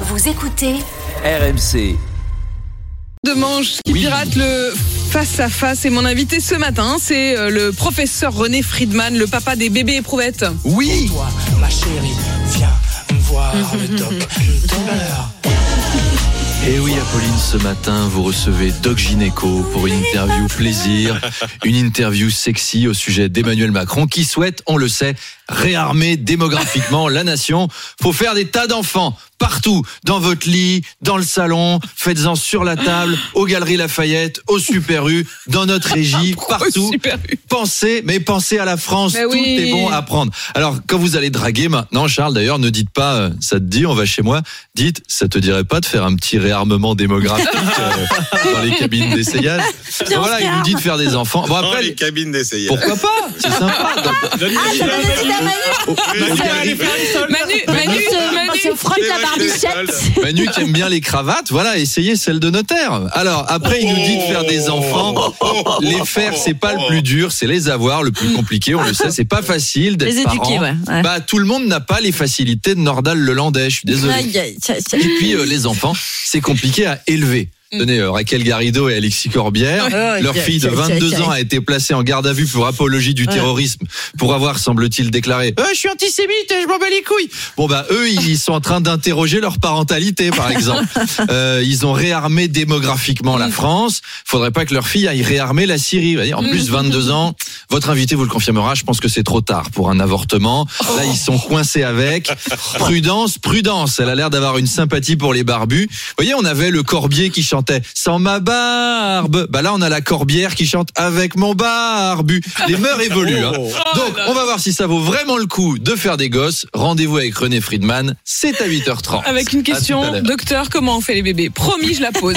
Vous écoutez RMC. de manche qui Oui. pirate le face à face et mon invité ce matin c'est euh, le professeur René Friedman le papa des bébés éprouvettes Oui, Toi, ma chérie, viens voir le docteur. Et oui Apolline, ce matin vous recevez Doc Gynéco pour une interview plaisir, une interview sexy au sujet d'Emmanuel Macron qui souhaite, on le sait, réarmer démographiquement la nation. Faut faire des tas d'enfants partout, dans votre lit, dans le salon, faites-en sur la table, aux Galeries Lafayette, au Super U, dans notre régie, partout. Pensez, mais pensez à la France. Mais Tout oui. est bon à prendre. Alors, quand vous allez draguer maintenant, Charles, d'ailleurs, ne dites pas, euh, ça te dit, on va chez moi. Dites, ça te dirait pas de faire un petit réarmement démographique euh, dans les cabines d'essayage. Voilà, il nous dit de faire des enfants. Bon, Dans après, les cabines d'essayage. pourquoi pas? C'est sympa. Manu. Manu. Manu. se frotte la barbichette. Manu qui aime bien les cravates, voilà, essayez celle de notaire. Alors, après, il nous dit de faire des enfants. Les faire, c'est pas le plus dur, c'est les avoir le plus compliqué. On le sait, c'est pas facile d'être Les éduquer, parent. ouais, ouais. Bah, tout le monde n'a pas les facilités de Nordal Lelandais. Je suis désolé. Et puis, euh, les enfants, c'est compliqué à élever. Tenez, euh, Raquel Garrido et Alexis Corbière, leur fille de tiens, tiens, 22 tiens. ans a été placée en garde à vue pour apologie du terrorisme, pour avoir, semble-t-il, déclaré euh, Je suis antisémite et je m'en bats les couilles ». Bon, bah, eux, ils sont en train d'interroger leur parentalité, par exemple. Euh, ils ont réarmé démographiquement la France. Faudrait pas que leur fille aille réarmer la Syrie. En plus, 22 ans, votre invité vous le confirmera, je pense que c'est trop tard pour un avortement. Là, ils sont coincés avec. Prudence, prudence. Elle a l'air d'avoir une sympathie pour les barbus. Vous voyez, on avait le corbier qui chantait sans ma barbe. Bah là, on a la corbière qui chante avec mon barbu. Les mœurs évoluent. hein. Donc, on va voir si ça vaut vraiment le coup de faire des gosses. Rendez-vous avec René Friedman. C'est à 8h30. avec une question docteur comment on fait les bébés? Promis je la pose